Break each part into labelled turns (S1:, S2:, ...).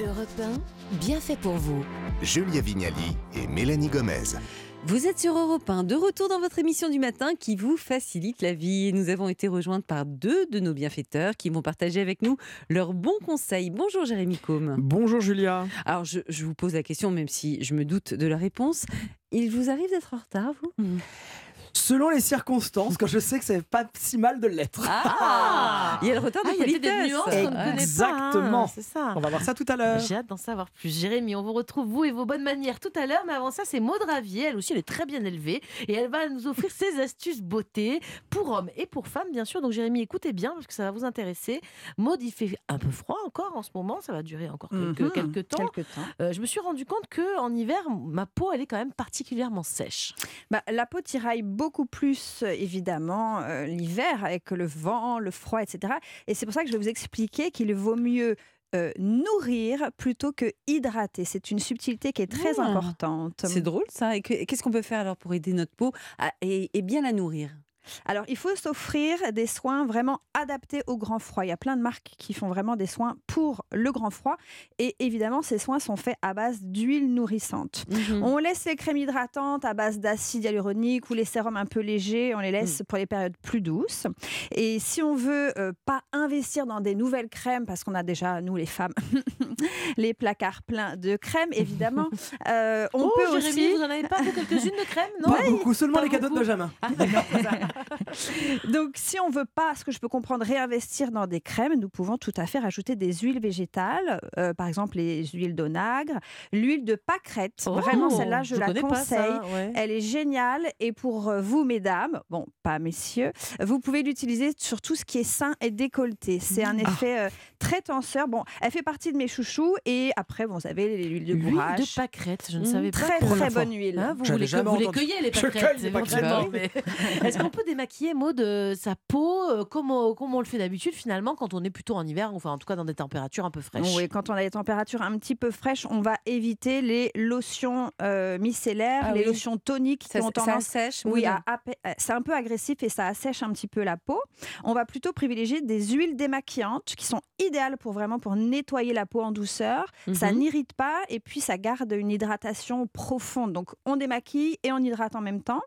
S1: Europe 1, bien fait pour vous.
S2: Julia Vignali et Mélanie Gomez.
S3: Vous êtes sur Europe 1, de retour dans votre émission du matin qui vous facilite la vie. Nous avons été rejointes par deux de nos bienfaiteurs qui vont partager avec nous leurs bons conseils. Bonjour Jérémy Combe.
S4: Bonjour Julia.
S3: Alors je, je vous pose la question, même si je me doute de la réponse. Il vous arrive d'être en retard, vous?
S4: Selon les circonstances, quand je sais que c'est pas si mal de l'être.
S3: Ah Il y a le retard de
S5: Ah, il y a peut-être des nuances qu'on ne connaît pas, hein,
S4: Exactement.
S5: c'est ça.
S4: On va voir ça tout à l'heure.
S5: J'ai hâte d'en savoir plus. Jérémy, on vous retrouve, vous et vos bonnes manières tout à l'heure. Mais avant ça, c'est Maud Ravier. Elle aussi, elle est très bien élevée. Et elle va nous offrir ses astuces beauté pour hommes et pour femmes, bien sûr. Donc, Jérémy, écoutez bien parce que ça va vous intéresser. Maud, il fait un peu froid encore en ce moment. Ça va durer encore quelques,
S3: Mhm.
S5: quelques temps.
S3: Quelque temps.
S5: Euh, je me suis rendu compte que en hiver, ma peau, elle est quand même particulièrement sèche.
S6: Bah, la peau tiraille beaucoup plus, euh, évidemment, euh, l'hiver, avec le vent, le froid, etc. Et c'est pour ça que je vais vous expliquer qu'il vaut mieux euh, nourrir plutôt que hydrater. C'est une subtilité qui est très
S3: Ah.
S6: importante.
S3: C'est drôle ça. Et que- qu'est-ce qu'on peut faire alors pour aider notre peau à- et, et bien la nourrir?
S6: Alors, il faut s'offrir des soins vraiment adaptés au grand froid. Il y a plein de marques qui font vraiment des soins pour le grand froid. Et évidemment, ces soins sont faits à base d'huile nourrissante.
S3: Mhm.
S6: On laisse les crèmes hydratantes à base d'acide hyaluronique ou les sérums un peu légers, on les laisse
S3: Mm.
S6: pour les périodes plus douces. Et si on veut euh, pas investir dans des nouvelles crèmes, parce qu'on a déjà, nous les femmes, les placards pleins de crèmes, évidemment, euh, on
S5: oh,
S6: peut
S5: Jérémy,
S6: aussi...
S5: vous en avez pas vous, quelques-unes de crème Non?
S4: Pas beaucoup, seulement
S5: pas
S4: les cadeaux de. Benjamin.
S6: Donc, si on veut pas, ce que je peux comprendre, réinvestir dans des crèmes, nous pouvons tout à fait rajouter des huiles végétales, euh, par exemple les huiles d'onagre, l'huile de pâquerette. Vraiment,
S5: Oh,
S6: celle-là, je, la conseille.
S5: ça, ouais.
S6: Elle est géniale et pour euh, vous, mesdames, bon, pas messieurs, vous pouvez l'utiliser sur tout ce qui est sein et décolleté. C'est un effet euh, très tenseur. Bon, elle fait partie de mes chouchous et après, bon, vous avez l'huile de
S5: L'huile
S6: bourrage.
S5: de pâquerette, je ne
S6: Mmh,
S5: savez pas.
S6: très très bonne huile.
S5: Hein, vous voulez vous les cueillez les
S4: Je
S5: pâquerettes,
S4: cueille les pâquerettes,
S5: éventuellement, mais- Est-ce qu'on peut démaquiller Maud euh, sa peau euh, comme, on- comme on le fait d'habitude finalement quand on est plutôt en hiver, enfin en tout cas dans des températures un peu fraîches
S6: Oui, quand on a des températures un petit peu fraîches, on va éviter les lotions euh, micellaires,
S3: Ah
S6: les
S3: oui.
S6: lotions toniques
S3: Ça,
S6: qui ont
S3: ça
S6: tendance
S3: assèche
S6: Oui, c'est un peu agressif et ça assèche un petit peu la peau. On va plutôt privilégier des huiles démaquillantes qui sont idéales pour vraiment pour nettoyer la peau en douceur. Ça
S3: Mhm.
S6: n'irrite pas et puis ça garde une hydratation profonde. Donc on démaquille et on hydrate en même temps.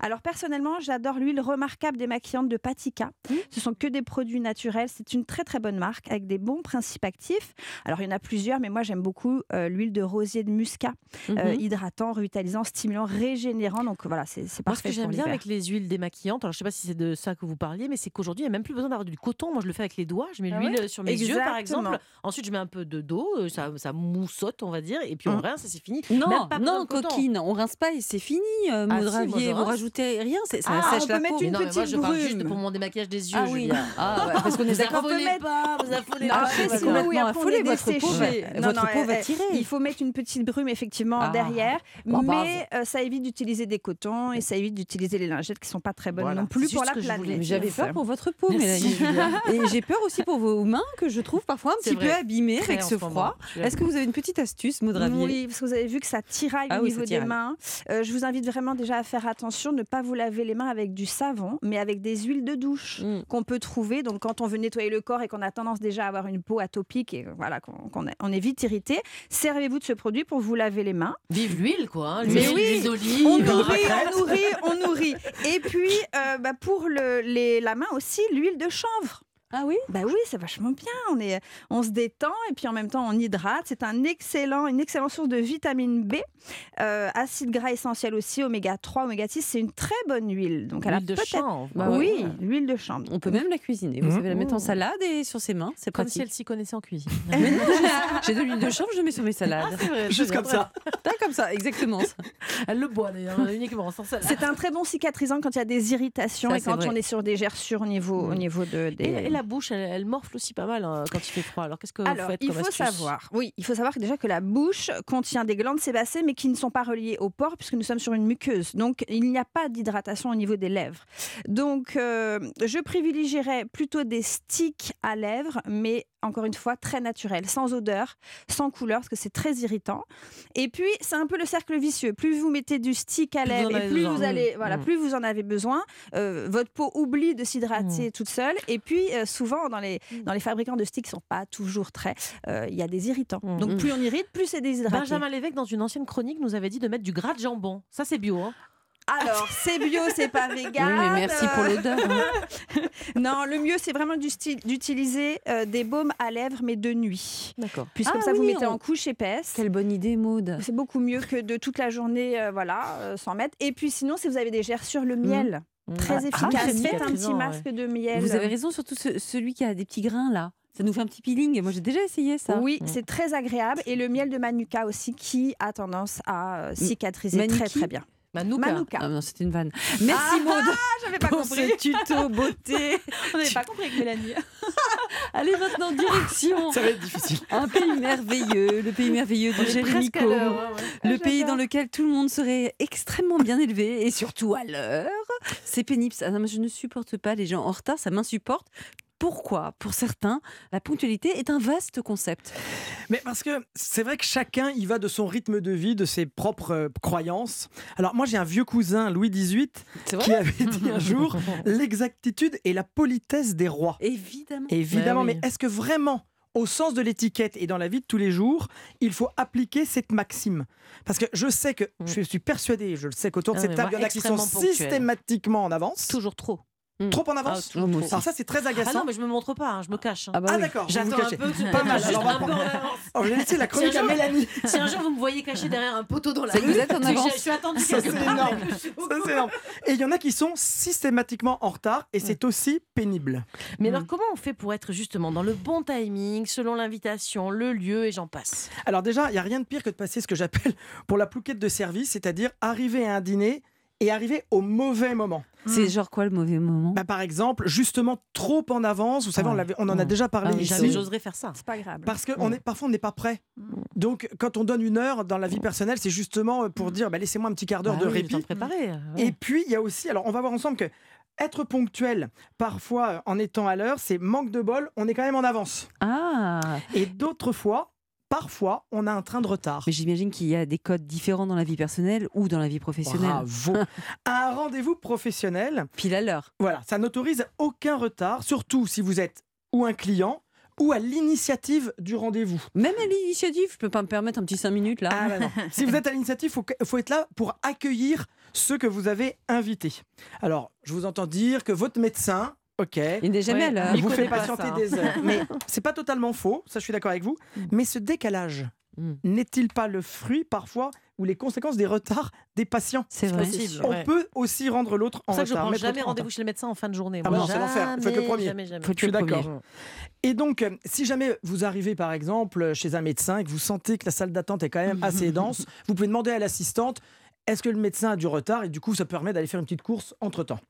S6: Alors personnellement, j'adore l'huile remarquable démaquillante de Patika. Ce sont que des produits naturels. C'est une très très bonne marque avec des bons principes actifs. Alors il y en a plusieurs, mais moi j'aime beaucoup euh, l'huile de rosier de muscat, euh,
S3: Mhm.
S6: hydratant, revitalisant, stimulant, régénérant. Donc voilà, c'est c'est
S5: Moi, ce
S6: parfait.
S5: que j'aime bien avec les huiles démaquillantes, alors je sais pas si c'est de ça que vous parliez, mais c'est qu'aujourd'hui, il n'y a même plus besoin d'avoir du coton. Moi, je le fais avec les doigts. Je mets
S6: Ah
S5: l'huile sur mes yeux, par exemple. Ensuite, je mets un peu de d'eau, ça, ça moussote, on va dire, et puis on
S6: Mm.
S5: rince et c'est fini.
S3: Non,
S5: Même pas besoin
S3: non, coquine, on rince pas et c'est fini, euh,
S5: Ah si.
S3: Vous rajoutez rien, c'est- ça
S6: Ah, peut
S3: la
S6: mettre une
S5: Mais non, mais moi,
S6: petite
S5: je parle juste
S6: brume.
S5: pour mon démaquillage des yeux,
S3: Ah oui,
S5: Julia.
S3: ah, ouais, parce qu'on est
S5: Vous
S3: d'accord.
S5: affolez
S6: mettre-
S5: pas, vous affolez
S3: Non,
S5: pas.
S3: après,
S5: grave.
S3: complètement
S6: après, on
S3: votre peau va-
S6: Non,
S3: votre
S6: non,
S3: peau va tirer.
S6: Il faut mettre une petite brume effectivement
S3: Ah.
S6: derrière, mais euh, ça évite d'utiliser des cotons et ça évite d'utiliser les lingettes qui sont pas très bonnes
S5: Voilà.
S6: non plus pour
S5: juste
S6: la planète.
S3: Mais J'avais peur pour votre peau, Mélanie. Et j'ai peur aussi pour vos mains que je trouve parfois un petit peu abîmées avec ce froid. Est-ce que vous avez une petite astuce, Maud
S6: Oui, parce que vous avez vu que ça tiraille
S3: Ah
S6: au
S3: oui,
S6: niveau des mains. Euh, je vous invite vraiment déjà à faire attention, ne pas vous laver les mains avec du savon, mais avec des huiles de douche
S3: Mm.
S6: qu'on peut trouver. Donc quand on veut nettoyer le corps et qu'on a tendance déjà à avoir une peau atopique et voilà qu'on est, on est vite irrité, servez-vous de ce produit pour vous laver les mains.
S5: Vive l'huile, quoi. hein,
S6: Mais oui,
S5: l'huile d'olive.
S6: On
S5: euh,
S6: nourrit, on nourrit, on nourrit. Et puis, euh, bah, pour le, les, la main aussi, l'huile de chanvre.
S3: Ah oui?
S6: Bah oui, c'est vachement bien. On, est, on se détend et puis en même temps on hydrate. C'est un excellent, une excellente source de vitamine B, euh, acide gras essentiel aussi, oméga 3, oméga 6. C'est une très bonne huile. Donc elle a
S5: L'huile de chanvre.
S3: Bah ouais.
S6: oui, l'huile de chanvre.
S3: On peut même la cuisiner. Vous
S4: Mhm.
S3: savez la mettre en
S5: Oh.
S3: salade et sur ses mains. C'est
S5: Comme
S3: pratique.
S5: si elle s'y connaissait en cuisine.
S3: J'ai- de l'huile de chanvre, je mets sur mes salades.
S5: c'est vrai,
S4: Juste comme
S5: bien,
S4: ça.
S3: Ah, comme ça, exactement. ça.
S5: Elle le boit d'ailleurs, uniquement sans salade.
S6: C'est un très bon cicatrisant quand il y a des irritations
S3: Ça,
S6: et quand
S3: vrai.
S6: on est sur des gerçures au niveau, au
S5: Mm.
S6: niveau de, des...
S5: Et, et la bouche, elle, elle morfle aussi pas mal hein, quand il fait froid. Alors qu'est-ce que vous
S6: Alors,
S5: faites
S6: il
S5: comme
S6: faut
S5: astuce
S6: savoir, oui, il faut savoir que déjà que la bouche contient des glandes sébacées, mais qui ne sont pas reliées au pores puisque nous sommes sur une muqueuse. Donc, il n'y a pas d'hydratation au niveau des lèvres. Donc, euh, je privilégierais plutôt des sticks à lèvres, mais encore une fois, très naturels, sans odeur, sans couleur, parce que c'est très irritant. Et puis, c'est un peu le cercle vicieux. Plus vous mettez du stick à lèvres et plus vous allez, voilà, plus vous en avez besoin, euh, votre peau oublie de s'hydrater toute seule. Et puis, euh, souvent dans les, dans les fabricants de sticks qui sont pas toujours très. euh, Il y a des irritants.
S5: Mm.
S6: Donc plus on irrite, plus c'est déshydraté.
S5: Benjamin Lévesque, dans une ancienne chronique, nous avait dit de mettre du gras de jambon. Ça, c'est bio. Hein.
S6: Alors, c'est bio, c'est pas vegan.
S3: Oui, mais merci pour l'odeur. hein.
S6: Non, le mieux, c'est vraiment d'utiliser euh, des baumes à lèvres, mais de nuit.
S5: D'accord.
S6: Puisque comme
S3: Ah
S6: ça, vous mettez
S3: on-
S6: en couche épaisse.
S3: Quelle bonne idée, Maude.
S6: C'est beaucoup mieux que de toute la journée, euh, voilà, euh, sans mettre. Et puis sinon, si vous avez des gerçures, le miel, très
S5: Ah,
S6: efficace.
S5: très
S6: Faites un petit masque de miel.
S3: Vous avez raison, surtout ce- celui qui a des petits grains là. Ça nous fait un petit peeling. Moi, j'ai déjà essayé ça.
S6: Oui,
S5: Mm.
S6: c'est très agréable. Et le miel de Manuka aussi, qui a tendance à euh, cicatriser
S3: Manuki
S6: très très bien.
S5: Manouka.
S6: Manuka.
S3: Ah non, c'était une vanne. Merci Maude
S6: j'avais
S3: pour ce tuto beauté.
S6: On n'avait pas compris avec Mélanie.
S3: Allez maintenant direction
S4: Ça va être difficile.
S3: un pays merveilleux, le pays merveilleux de Jérémy
S5: ouais, ouais.
S3: Le pays dans lequel tout le monde serait extrêmement bien élevé et surtout à l'heure. C'est pénible. ça. Ah non, mais je ne supporte pas les gens en retard, ça m'insupporte. Pourquoi Pour certains, la ponctualité est un vaste concept.
S4: Mais parce que c'est vrai que chacun y va de son rythme de vie, de ses propres euh, croyances. Alors moi j'ai un vieux cousin, Louis XVIII, qui avait dit un jour l'exactitude et la politesse des rois.
S3: Évidemment.
S4: Évidemment,
S5: Bah oui.
S4: mais est-ce que vraiment, au sens de l'étiquette et dans la vie de tous les jours, il faut appliquer cette maxime? Parce que je sais que, je suis persuadé, je le sais qu'autour de
S5: Ah,
S4: cette table, il y en a qui sont systématiquement en avance.
S5: Toujours trop.
S4: Trop en avance
S5: Ah, trop.
S4: Alors ça, c'est très
S5: Ah
S4: agaçant.
S5: non, mais je me montre pas, hein, je me cache. hein.
S3: Ah bah
S4: Ah
S3: oui.
S4: d'accord, vous vous
S5: J'attends un peu, tu
S4: Pas
S5: peux
S4: mal,
S5: juste
S4: alors on va
S5: un peu
S4: prendre-
S5: en avance.
S4: Oh, je vais laisser la chronique
S5: Si un
S4: à
S5: jour-
S4: Mélanie.
S5: Si un jour vous me voyez caché derrière un poteau dans la rue,
S3: vous êtes en avance.
S5: je- suis attendue
S4: Ça,
S5: quelque
S4: c'est
S5: part,
S4: énorme. Ça, c'est énorme. Et il y en a qui sont systématiquement en retard et c'est aussi pénible.
S5: Mais alors, comment on fait pour être justement dans le bon timing, selon l'invitation, le lieu et j'en passe?
S4: Alors déjà, il n'y a rien de pire que de passer ce que j'appelle pour la plouquette de service, c'est-à-dire arriver à un dîner et arriver au mauvais moment.
S3: C'est genre quoi le mauvais moment?
S4: Bah, par exemple, justement trop en avance. Vous savez, on,
S3: Ouais.
S4: l'avait- on en a déjà parlé
S3: Ah oui,
S5: j'oserais faire ça.
S6: C'est pas grave.
S4: Parce que on est, parfois, on n'est pas prêt. Donc, quand on donne une heure dans la vie personnelle, c'est justement pour dire bah, laissez-moi un petit quart d'heure
S5: Bah
S4: de
S5: oui,
S4: répit.
S5: préparer. ouais.
S4: Et puis, il y a aussi, alors on va voir ensemble que être ponctuel, parfois euh, en étant à l'heure, c'est manque de bol, on est quand même en avance.
S3: Ah
S4: Et d'autres fois, parfois, on a un train de retard.
S3: Mais j'imagine qu'il y a des codes différents dans la vie personnelle ou dans la vie professionnelle.
S4: Bravo. un rendez-vous professionnel,
S3: Pile à l'heure.
S4: voilà, ça n'autorise aucun retard, surtout si vous êtes ou un client ou à l'initiative du rendez-vous.
S3: Même à l'initiative, je peux pas me permettre un petit 5 minutes là.
S4: Ah, bah non. si vous êtes à l'initiative, il faut être là pour accueillir ceux que vous avez invités. Alors, je vous entends dire que votre médecin, ok,
S3: Il n'est jamais
S5: Ouais.
S3: à l'heure.
S5: Il
S4: vous fait patienter
S5: ça, hein.
S4: des heures. Mais c'est pas totalement faux, ça je suis d'accord avec vous. Mais ce décalage
S3: Mm.
S4: n'est-il pas le fruit parfois ou les conséquences des retards des patients?
S3: C'est
S5: possible.
S4: On
S5: Ouais.
S4: peut aussi rendre l'autre en
S5: C'est pour ça que je
S4: retard.
S5: prends jamais rendez-vous chez le médecin en fin de journée.
S4: Ah
S5: moi.
S4: non, c'est l'enfer. Faites le
S5: Jamais,
S4: premier.
S5: Jamais, jamais.
S3: Faut
S4: Je suis d'accord. Et donc, euh, si jamais vous arrivez par exemple chez un médecin et que vous sentez que la salle d'attente est quand même assez dense, vous pouvez demander à l'assistante est-ce que le médecin a du retard? Et du coup ça permet d'aller faire une petite course entre temps.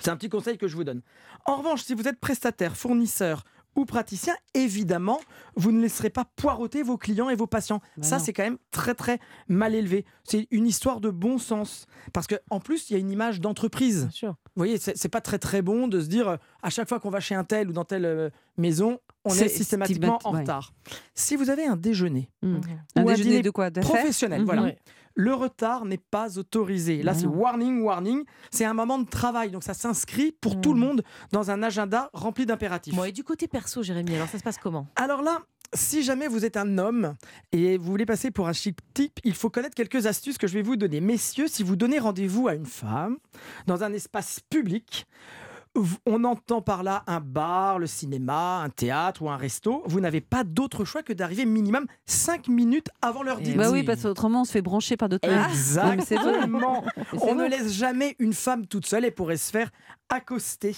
S4: C'est un petit conseil que je vous donne. En revanche, si vous êtes prestataire, fournisseur ou praticien, évidemment, vous ne laisserez pas poireauter vos clients et vos patients.
S3: Bah
S4: Ça, c'est quand même très très mal élevé. C'est une histoire de bon sens. Parce qu'en plus, il y a une image d'entreprise. Vous voyez, c'est pas très très bon de se dire euh, à chaque fois qu'on va chez un tel ou dans telle euh, maison, on est, systématiquement en
S3: ouais.
S4: retard. Si vous avez un déjeuner
S3: Mm.
S5: Mhm.
S3: Un
S4: Ou un
S3: déjeuner
S4: dîner
S3: de quoi?
S4: Professionnel, voilà,
S5: Ouais.
S4: Le retard n'est pas autorisé. Là, c'est warning, warning. C'est un moment de travail, donc ça s'inscrit pour tout le
S5: Mhm.
S4: monde dans un agenda rempli d'impératifs.
S5: Bon, et du côté perso, Jérémy, alors ça se passe comment?
S4: Alors là, si jamais vous êtes un homme et vous voulez passer pour un chic type, il faut connaître quelques astuces que je vais vous donner. Messieurs, si vous donnez rendez-vous à une femme dans un espace public, on entend par là un bar, le cinéma, un théâtre ou un resto, vous n'avez pas d'autre choix que d'arriver minimum 5 minutes avant l'heure
S5: Eh
S4: dite.
S3: Bah oui, parce qu'autrement on se fait brancher par d'autres.
S4: Exactement. On ne laisse jamais une femme toute seule et pourrait se faire accoster.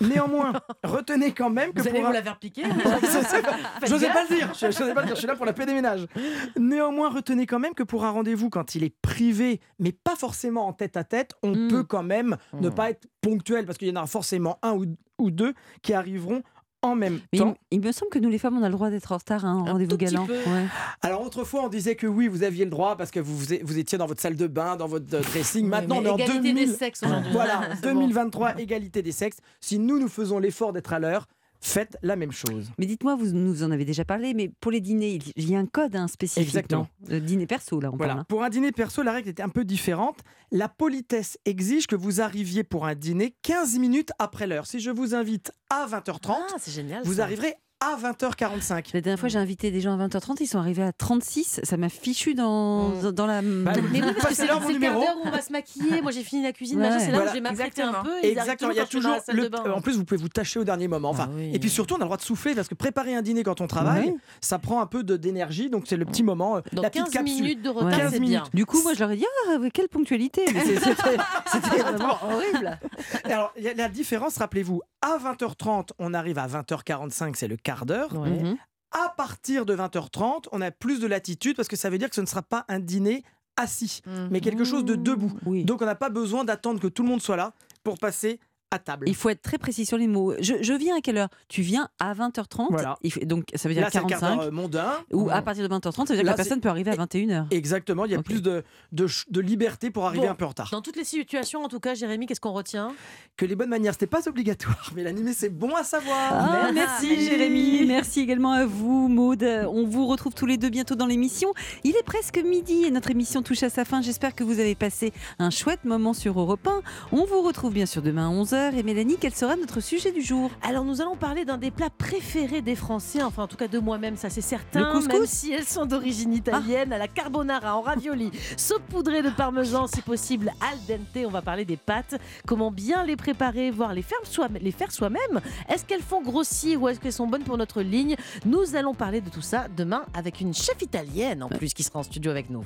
S4: Néanmoins, retenez quand même que
S5: Vous allez
S4: pour
S5: vous
S4: un-
S5: la faire piquer
S4: J'osais pas le dire, je n'osais pas le dire, je suis là pour la paix des ménages. Néanmoins, retenez quand même que pour un rendez-vous, quand il est privé, mais pas forcément en tête à tête, on
S3: Mm.
S4: peut quand même ne
S5: Mm.
S4: pas être ponctuel, parce qu'il y en aura forcément un ou, ou deux qui arriveront en même
S3: Mais
S4: temps.
S3: il me semble que nous les femmes on a le droit d'être en retard à un
S5: Un
S3: rendez-vous galant.
S5: peu.
S3: Ouais.
S4: Alors autrefois, on disait que oui, vous aviez le droit parce que vous, vous étiez dans votre salle de bain, dans votre euh, dressing. Maintenant, on est en
S5: égalité
S4: 2000.
S5: des sexes aujourd'hui.
S4: Voilà,
S5: C'est bon.
S4: 2023, égalité des sexes. Si nous, nous faisons l'effort d'être à l'heure, faites la même chose.
S3: Mais dites-moi, vous nous en avez déjà parlé, mais pour les dîners, il y a un code hein, spécifique.
S4: Exactement.
S3: Le dîner perso, là, on
S4: Voilà.
S3: parle. hein.
S4: Pour un dîner perso, la règle était un peu différente. La politesse exige que vous arriviez pour un dîner 15 minutes après l'heure. Si je vous invite à 20h30,
S5: Ah, génial.
S4: vous
S5: ça.
S4: arriverez à 20h45.
S3: La dernière fois, j'ai invité des gens à 20h30, ils sont arrivés à 36. Ça m'a fichu dans,
S5: Mm.
S3: dans la.
S4: Bah,
S5: Mais oui, parce c'est d'heure où on va se maquiller. Moi, j'ai fini la cuisine,
S3: Ouais.
S5: c'est là
S4: Voilà.
S5: où je vais un peu. et
S4: Exactement, il y a toujours le-
S5: de bain.
S4: En plus, vous pouvez vous tâcher au dernier moment. Enfin,
S5: Ah oui.
S4: et puis surtout, on a le droit de souffler parce que préparer un dîner quand on travaille,
S3: Ouais.
S4: ça prend un peu d'énergie. Donc c'est le petit moment, euh,
S5: Donc
S4: la petite
S5: 15
S4: capsule.
S5: minutes de retard,
S4: 15
S5: c'est bien.
S4: minutes.
S3: Du coup, moi, je leur ai dit Ah, quelle ponctualité C'était vraiment horrible.
S4: Alors, la différence, rappelez-vous, à 20h30, on arrive à 20h45, c'est le quart d'heure.
S5: Ouais.
S3: Mhm.
S4: À partir de 20h30, on a plus de latitude parce que ça veut dire que ce ne sera pas un dîner assis,
S5: Mhm.
S4: mais quelque chose de debout.
S3: Oui.
S4: Donc on n'a pas besoin d'attendre que tout le monde soit là pour passer à table.
S3: Il faut être très précis sur les mots. Je, je viens à quelle heure? Tu viens à 20h30.
S4: Voilà.
S3: Il faut- donc, ça veut dire
S4: Là, c'est un quart
S3: 45.
S4: d'heure euh, mondain.
S3: Ou à partir de 20h30, ça veut dire
S4: Là,
S3: que la personne peut arriver à 21h.
S4: Exactement, il y a plus de, de, ch- de liberté pour arriver
S5: Bon.
S4: un peu en retard.
S5: Dans toutes les situations, en tout cas, Jérémy, qu'est-ce qu'on retient?
S4: Que les bonnes manières, c'était pas obligatoire, mais l'animé, c'est bon à savoir.
S3: Ah, merci
S6: Merci.
S3: Jérémy, merci également à vous Maude. On vous retrouve tous les deux bientôt dans l'émission. Il est presque midi et notre émission touche à sa fin. J'espère que vous avez passé un chouette moment sur Europe 1. On vous retrouve bien sûr demain à 11h. Et Mélanie, quel sera notre sujet du jour
S5: Alors, nous allons parler d'un des plats préférés des Français, enfin, en tout cas de moi-même, ça c'est certain.
S3: Le couscous
S5: Même si elles sont d'origine italienne, à la carbonara, en ravioli, saupoudré de parmesan, si possible, al dente. On va parler des pâtes, comment bien les préparer, voire les faire soi- les faire soi-même. Est-ce qu'elles font grossir ou est-ce qu'elles sont bonnes pour notre ligne? Nous allons parler de tout ça demain avec une chef italienne en plus qui sera en studio avec nous.